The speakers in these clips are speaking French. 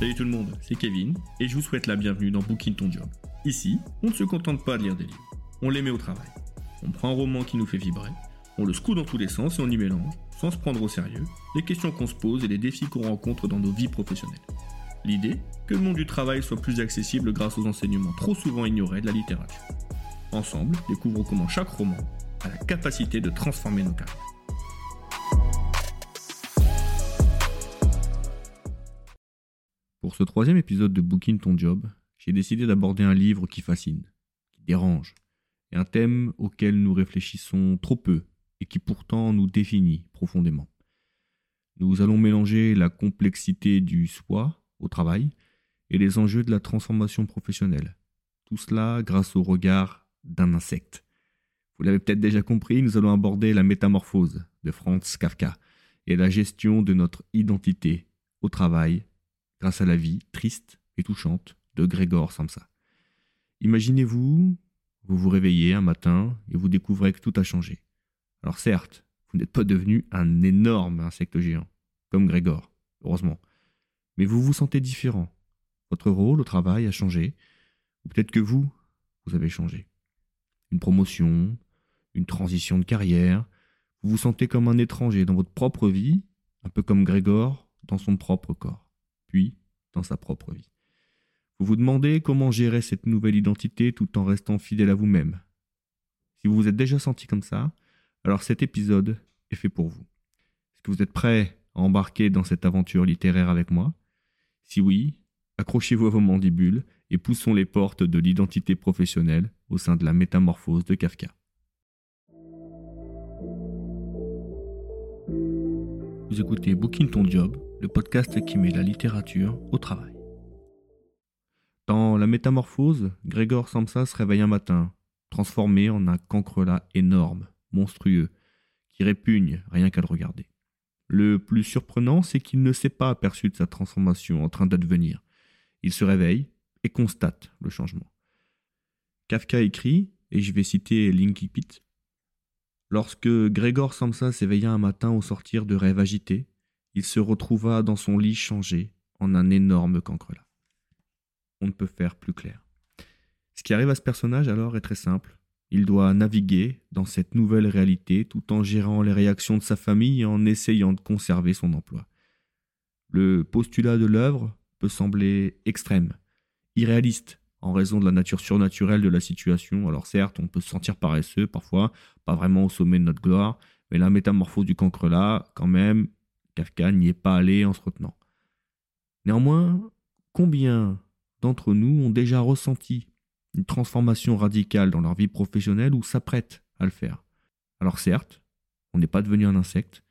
Salut tout le monde, c'est Kevin et je vous souhaite la bienvenue dans Booking Ton Job. Ici, on ne se contente pas de lire des livres, on les met au travail. On prend un roman qui nous fait vibrer, on le secoue dans tous les sens et on y mélange, sans se prendre au sérieux, les questions qu'on se pose et les défis qu'on rencontre dans nos vies professionnelles. L'idée, que le monde du travail soit plus accessible grâce aux enseignements trop souvent ignorés de la littérature. Ensemble, découvrons comment chaque roman a la capacité de transformer nos carrières. Pour ce troisième épisode de Booking Ton Job, j'ai décidé d'aborder un livre qui fascine, qui dérange, et un thème auquel nous réfléchissons trop peu et qui pourtant nous définit profondément. Nous allons mélanger la complexité du soi au travail et les enjeux de la transformation professionnelle. Tout cela grâce au regard d'un insecte. Vous l'avez peut-être déjà compris, nous allons aborder la métamorphose de Franz Kafka et la gestion de notre identité au travail grâce à la vie triste et touchante de Grégor Samsa. Imaginez-vous, vous vous réveillez un matin et vous découvrez que tout a changé. Alors certes, vous n'êtes pas devenu un énorme insecte géant, comme Grégor, heureusement, mais vous vous sentez différent. Votre rôle au travail a changé, ou peut-être que vous, vous avez changé. Une promotion, une transition de carrière, vous vous sentez comme un étranger dans votre propre vie, un peu comme Grégor dans son propre corps puis dans sa propre vie. Vous vous demandez comment gérer cette nouvelle identité tout en restant fidèle à vous-même. Si vous vous êtes déjà senti comme ça, alors cet épisode est fait pour vous. Est-ce que vous êtes prêt à embarquer dans cette aventure littéraire avec moi? Si oui, accrochez-vous à vos mandibules et poussons les portes de l'identité professionnelle au sein de la métamorphose de Kafka. Vous écoutez Booking Ton Job, le podcast qui met la littérature au travail. Dans La Métamorphose, Grégor Samsa se réveille un matin, transformé en un cancrelat énorme, monstrueux, qui répugne rien qu'à le regarder. Le plus surprenant, c'est qu'il ne s'est pas aperçu de sa transformation en train d'advenir. Il se réveille et constate le changement. Kafka écrit, et je vais citer Linky Pit, Lorsque Grégor Samsa s'éveilla un matin au sortir de rêves agités, il se retrouva dans son lit changé en un énorme cancrelat. On ne peut faire plus clair. Ce qui arrive à ce personnage alors est très simple. Il doit naviguer dans cette nouvelle réalité tout en gérant les réactions de sa famille et en essayant de conserver son emploi. Le postulat de l'œuvre peut sembler extrême, irréaliste, en raison de la nature surnaturelle de la situation. Alors certes, on peut se sentir paresseux parfois, pas vraiment au sommet de notre gloire, mais la métamorphose du cancre-là, quand même, N'y est pas allé en se retenant. Néanmoins, combien d'entre nous ont déjà ressenti une transformation radicale dans leur vie professionnelle ou s'apprêtent à le faire? Alors certes, on n'est pas devenu un insecte,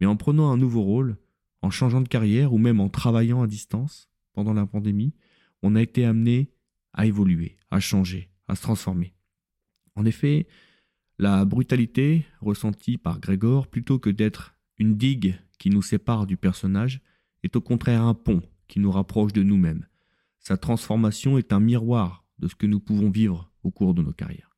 mais en prenant un nouveau rôle, en changeant de carrière ou même en travaillant à distance pendant la pandémie, on a été amené à évoluer, à changer, à se transformer. En effet, la brutalité ressentie par Grégor, plutôt que d'être une digue qui nous sépare du personnage, est au contraire un pont qui nous rapproche de nous-mêmes. Sa transformation est un miroir de ce que nous pouvons vivre au cours de nos carrières.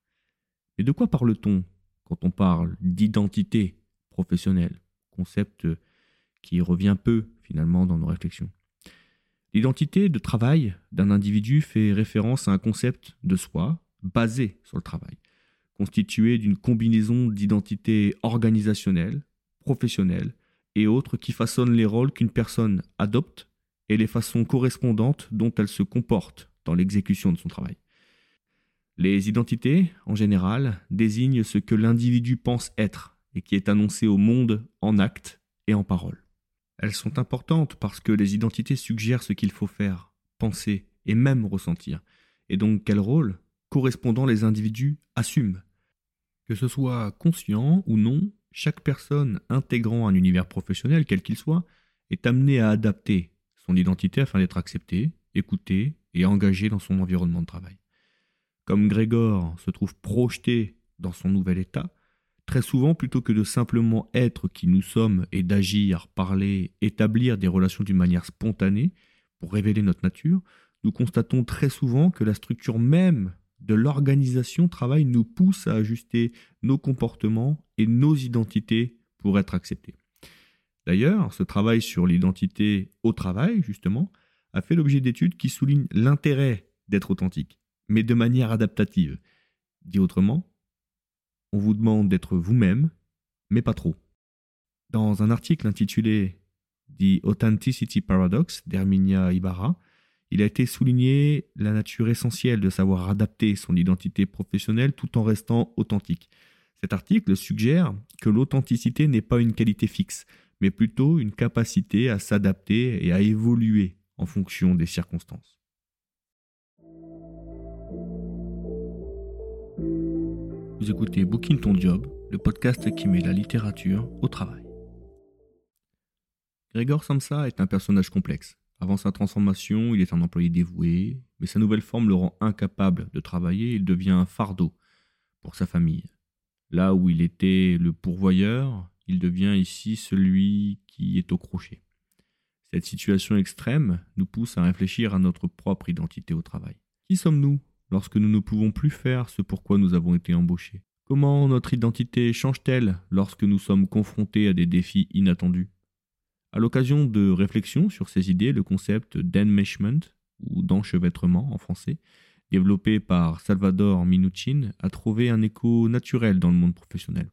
Mais de quoi parle-t-on quand on parle d'identité professionnelle, concept qui revient peu finalement dans nos réflexions? L'identité de travail d'un individu fait référence à un concept de soi basé sur le travail, constitué d'une combinaison d'identités organisationnelles, professionnelles et autres qui façonnent les rôles qu'une personne adopte et les façons correspondantes dont elle se comporte dans l'exécution de son travail. Les identités, en général, désignent ce que l'individu pense être et qui est annoncé au monde en actes et en paroles. Elles sont importantes parce que les identités suggèrent ce qu'il faut faire, penser et même ressentir, et donc quel rôle correspondant les individus assument. Que ce soit conscient ou non, chaque personne intégrant un univers professionnel, quel qu'il soit, est amenée à adapter son identité afin d'être acceptée, écoutée et engagée dans son environnement de travail. Comme Grégor se trouve projeté dans son nouvel état, Très souvent, plutôt que de simplement être qui nous sommes et d'agir, parler, établir des relations d'une manière spontanée pour révéler notre nature, nous constatons très souvent que la structure même de l'organisation travail nous pousse à ajuster nos comportements et nos identités pour être acceptés. D'ailleurs, ce travail sur l'identité au travail, justement, a fait l'objet d'études qui soulignent l'intérêt d'être authentique, mais de manière adaptative. Dit autrement, on vous demande d'être vous-même, mais pas trop. Dans un article intitulé The Authenticity Paradox d'Herminia Ibarra, il a été souligné la nature essentielle de savoir adapter son identité professionnelle tout en restant authentique. Cet article suggère que l'authenticité n'est pas une qualité fixe, mais plutôt une capacité à s'adapter et à évoluer en fonction des circonstances. Vous écoutez Booking Ton Job, le podcast qui met la littérature au travail. Gregor Samsa est un personnage complexe. Avant sa transformation, il est un employé dévoué, mais sa nouvelle forme le rend incapable de travailler et il devient un fardeau pour sa famille. Là où il était le pourvoyeur, il devient ici celui qui est au crochet. Cette situation extrême nous pousse à réfléchir à notre propre identité au travail. Qui sommes-nous lorsque nous ne pouvons plus faire ce pourquoi nous avons été embauchés? Comment notre identité change-t-elle lorsque nous sommes confrontés à des défis inattendus? À l'occasion de réflexions sur ces idées, le concept d'enmeshment, ou d'enchevêtrement en français, développé par Salvador Minuchin, a trouvé un écho naturel dans le monde professionnel.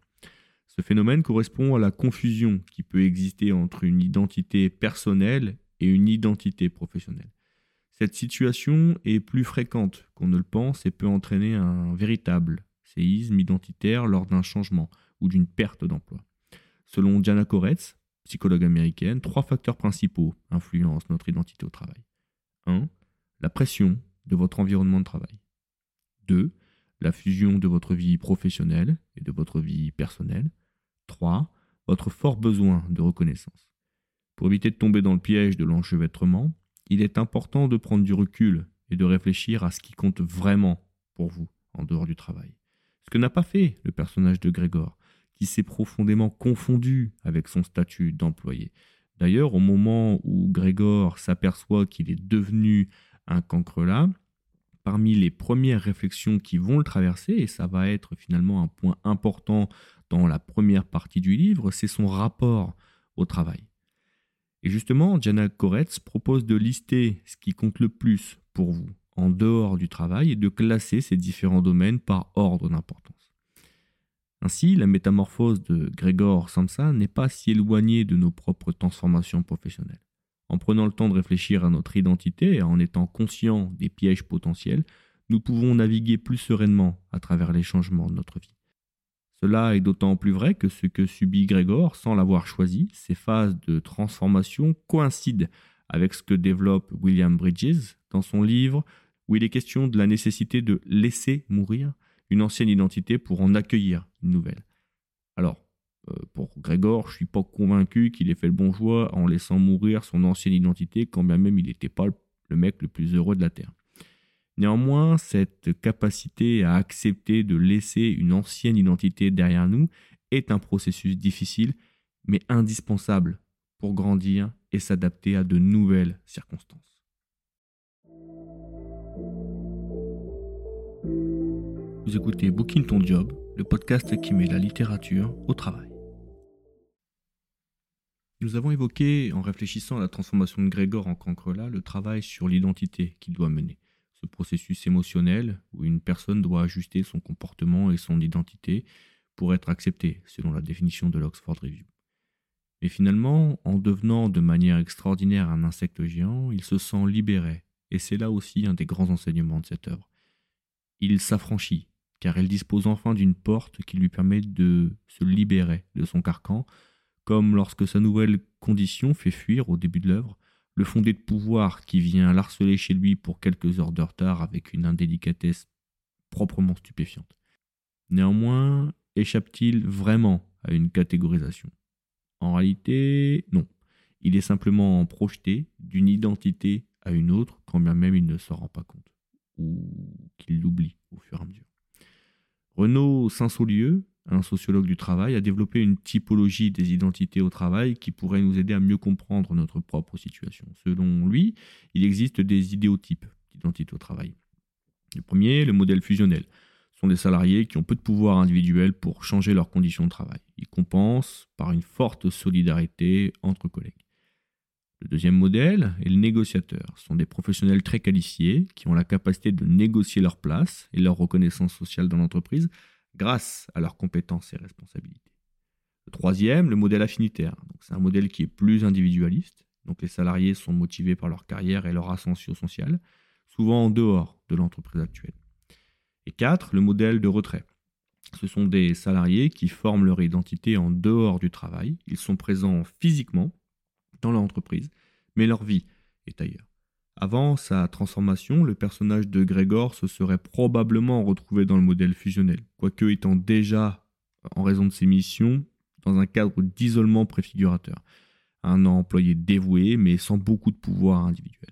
Ce phénomène correspond à la confusion qui peut exister entre une identité personnelle et une identité professionnelle. Cette situation est plus fréquente qu'on ne le pense et peut entraîner un véritable séisme identitaire lors d'un changement ou d'une perte d'emploi. Selon Diana Koretz, psychologue américaine, trois facteurs principaux influencent notre identité au travail. 1. La pression de votre environnement de travail. 2. La fusion de votre vie professionnelle et de votre vie personnelle. 3. Votre fort besoin de reconnaissance. Pour éviter de tomber dans le piège de l'enchevêtrement, il est important de prendre du recul et de réfléchir à ce qui compte vraiment pour vous en dehors du travail. Ce que n'a pas fait le personnage de Grégor, qui s'est profondément confondu avec son statut d'employé. D'ailleurs, au moment où Grégor s'aperçoit qu'il est devenu un cancrelat, parmi les premières réflexions qui vont le traverser, et ça va être finalement un point important dans la première partie du livre, c'est son rapport au travail. Et justement, Diana Koretz propose de lister ce qui compte le plus pour vous en dehors du travail et de classer ces différents domaines par ordre d'importance. Ainsi, la métamorphose de Grégor Samsa n'est pas si éloignée de nos propres transformations professionnelles. En prenant le temps de réfléchir à notre identité et en étant conscient des pièges potentiels, nous pouvons naviguer plus sereinement à travers les changements de notre vie. Cela est d'autant plus vrai que ce que subit Grégor sans l'avoir choisi, ces phases de transformation coïncident avec ce que développe William Bridges dans son livre où il est question de la nécessité de laisser mourir une ancienne identité pour en accueillir une nouvelle. Alors, pour Grégor, je suis pas convaincu qu'il ait fait le bon choix en laissant mourir son ancienne identité, quand bien même il n'était pas le mec le plus heureux de la Terre. Néanmoins, cette capacité à accepter de laisser une ancienne identité derrière nous est un processus difficile, mais indispensable pour grandir et s'adapter à de nouvelles circonstances. Vous écoutez Booking Ton Job, le podcast qui met la littérature au travail. Nous avons évoqué, en réfléchissant à la transformation de Grégor en cancrelat, le travail sur l'identité qu'il doit mener processus émotionnel où une personne doit ajuster son comportement et son identité pour être acceptée, selon la définition de l'Oxford Review. Mais finalement, en devenant de manière extraordinaire un insecte géant, il se sent libéré, et c'est là aussi un des grands enseignements de cette œuvre. Il s'affranchit, car elle dispose enfin d'une porte qui lui permet de se libérer de son carcan, comme lorsque sa nouvelle condition fait fuir au début de l'œuvre le fondé de pouvoir qui vient l'harceler chez lui pour quelques heures de retard avec une indélicatesse proprement stupéfiante. Néanmoins, échappe-t-il vraiment à une catégorisation? En réalité, non. Il est simplement projeté d'une identité à une autre, quand bien même il ne s'en rend pas compte, ou qu'il l'oublie au fur et à mesure. Renaud Saint-Saulieu un sociologue du travail, a développé une typologie des identités au travail qui pourrait nous aider à mieux comprendre notre propre situation. Selon lui, il existe des idéotypes d'identité au travail. Le premier, le modèle fusionnel, sont des salariés qui ont peu de pouvoir individuel pour changer leurs conditions de travail. Ils compensent par une forte solidarité entre collègues. Le deuxième modèle est le négociateur. Ce sont des professionnels très qualifiés qui ont la capacité de négocier leur place et leur reconnaissance sociale dans l'entreprise grâce à leurs compétences et responsabilités. Le troisième, le modèle affinitaire. C'est un modèle qui est plus individualiste. Donc les salariés sont motivés par leur carrière et leur ascension sociale, souvent en dehors de l'entreprise actuelle. Et quatre, le modèle de retrait. Ce sont des salariés qui forment leur identité en dehors du travail. Ils sont présents physiquement dans l'entreprise, mais leur vie est ailleurs. Avant sa transformation, le personnage de Grégor se serait probablement retrouvé dans le modèle fusionnel, quoique étant déjà, en raison de ses missions, dans un cadre d'isolement préfigurateur. Un employé dévoué, mais sans beaucoup de pouvoir individuel.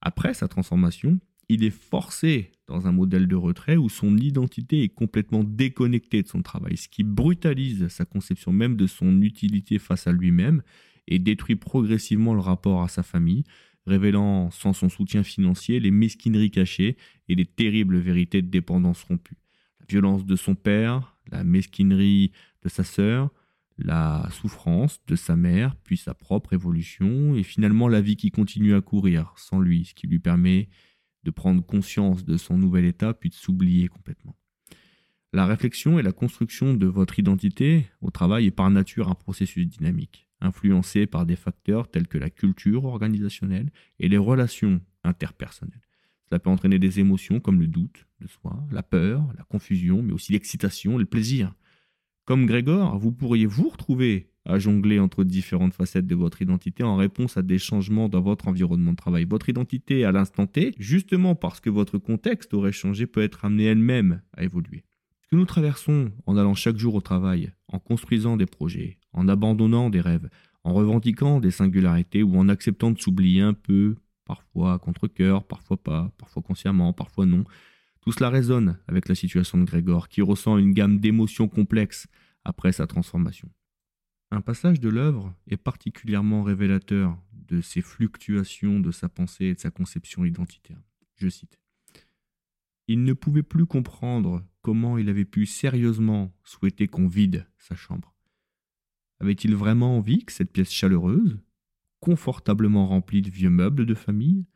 Après sa transformation, il est forcé dans un modèle de retrait où son identité est complètement déconnectée de son travail, ce qui brutalise sa conception même de son utilité face à lui-même et détruit progressivement le rapport à sa famille, révélant sans son soutien financier les mesquineries cachées et les terribles vérités de dépendance rompue. La violence de son père, la mesquinerie de sa sœur, la souffrance de sa mère, puis sa propre évolution, et finalement la vie qui continue à courir sans lui, ce qui lui permet de prendre conscience de son nouvel état, puis de s'oublier complètement. La réflexion et la construction de votre identité au travail est par nature un processus dynamique, influencé par des facteurs tels que la culture organisationnelle et les relations interpersonnelles. Cela peut entraîner des émotions comme le doute de soi, la peur, la confusion, mais aussi l'excitation le plaisir. Comme Grégor, vous pourriez vous retrouver à jongler entre différentes facettes de votre identité en réponse à des changements dans votre environnement de travail. Votre identité à l'instant T, justement parce que votre contexte aurait changé, peut être amenée elle-même à évoluer. Ce que nous traversons en allant chaque jour au travail, en construisant des projets, en abandonnant des rêves, en revendiquant des singularités ou en acceptant de s'oublier un peu, parfois contre-coeur, parfois pas, parfois consciemment, parfois non, tout cela résonne avec la situation de Grégor, qui ressent une gamme d'émotions complexes après sa transformation. Un passage de l'œuvre est particulièrement révélateur de ces fluctuations de sa pensée et de sa conception identitaire. Je cite. Il ne pouvait plus comprendre comment il avait pu sérieusement souhaiter qu'on vide sa chambre. Avait-il vraiment envie que cette pièce chaleureuse, confortablement remplie de vieux meubles de famille,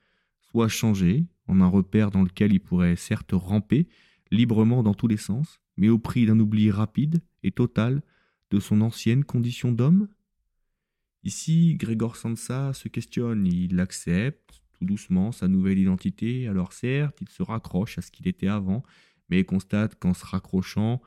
soit changée en un repère dans lequel il pourrait certes ramper librement dans tous les sens, mais au prix d'un oubli rapide et total de son ancienne condition d'homme? Ici, Grégor Samsa se questionne, il accepte tout doucement sa nouvelle identité, alors certes, il se raccroche à ce qu'il était avant, mais constate qu'en se raccrochant,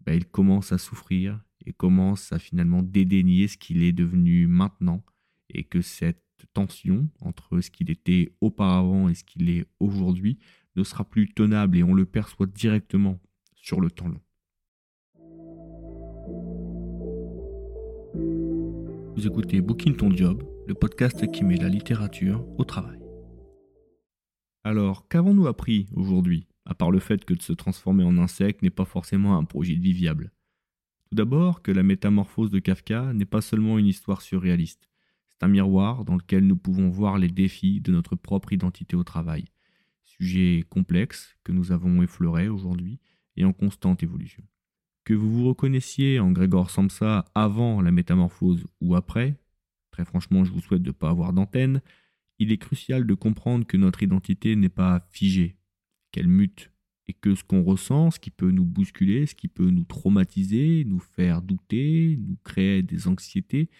ben, il commence à souffrir et commence à finalement dédaigner ce qu'il est devenu maintenant, et que cette tension entre ce qu'il était auparavant et ce qu'il est aujourd'hui ne sera plus tenable et on le perçoit directement sur le temps long. Vous écoutez Booking Ton Job, le podcast qui met la littérature au travail. Alors, qu'avons-nous appris aujourd'hui, à part le fait que de se transformer en insecte n'est pas forcément un projet de vie viable? Tout d'abord, que la métamorphose de Kafka n'est pas seulement une histoire surréaliste, c'est un miroir dans lequel nous pouvons voir les défis de notre propre identité au travail. Sujet complexe que nous avons effleuré aujourd'hui et en constante évolution. Que vous vous reconnaissiez en Grégor Samsa avant la métamorphose ou après, très franchement je vous souhaite de ne pas avoir d'antenne, il est crucial de comprendre que notre identité n'est pas figée, qu'elle mute, et que ce qu'on ressent, ce qui peut nous bousculer, ce qui peut nous traumatiser, nous faire douter, nous créer des anxiétés,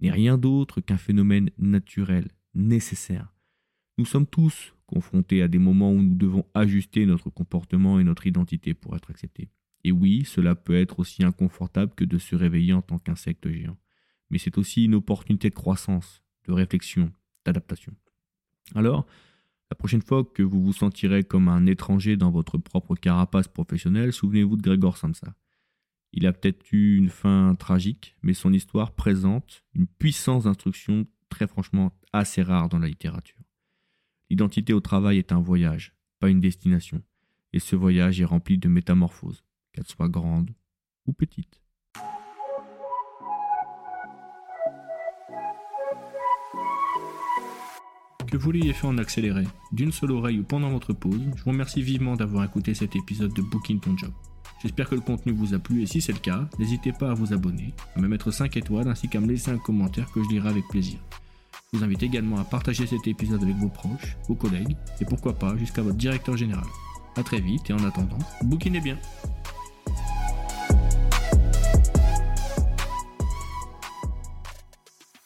n'est rien d'autre qu'un phénomène naturel, nécessaire. Nous sommes tous confrontés à des moments où nous devons ajuster notre comportement et notre identité pour être acceptés. Et oui, cela peut être aussi inconfortable que de se réveiller en tant qu'insecte géant. Mais c'est aussi une opportunité de croissance, de réflexion, d'adaptation. Alors, la prochaine fois que vous vous sentirez comme un étranger dans votre propre carapace professionnelle, souvenez-vous de Grégor Samsa. Il a peut-être eu une fin tragique, mais son histoire présente une puissance d'instruction très franchement assez rare dans la littérature. L'identité au travail est un voyage, pas une destination, et ce voyage est rempli de métamorphoses, qu'elles soient grandes ou petites. Que vous l'ayez fait en accéléré, d'une seule oreille ou pendant votre pause, je vous remercie vivement d'avoir écouté cet épisode de Booking Ton Job. J'espère que le contenu vous a plu et si c'est le cas, n'hésitez pas à vous abonner, à me mettre 5 étoiles ainsi qu'à me laisser un commentaire que je lirai avec plaisir. Je vous invite également à partager cet épisode avec vos proches, vos collègues et pourquoi pas jusqu'à votre directeur général. A très vite et en attendant, bouquinez bien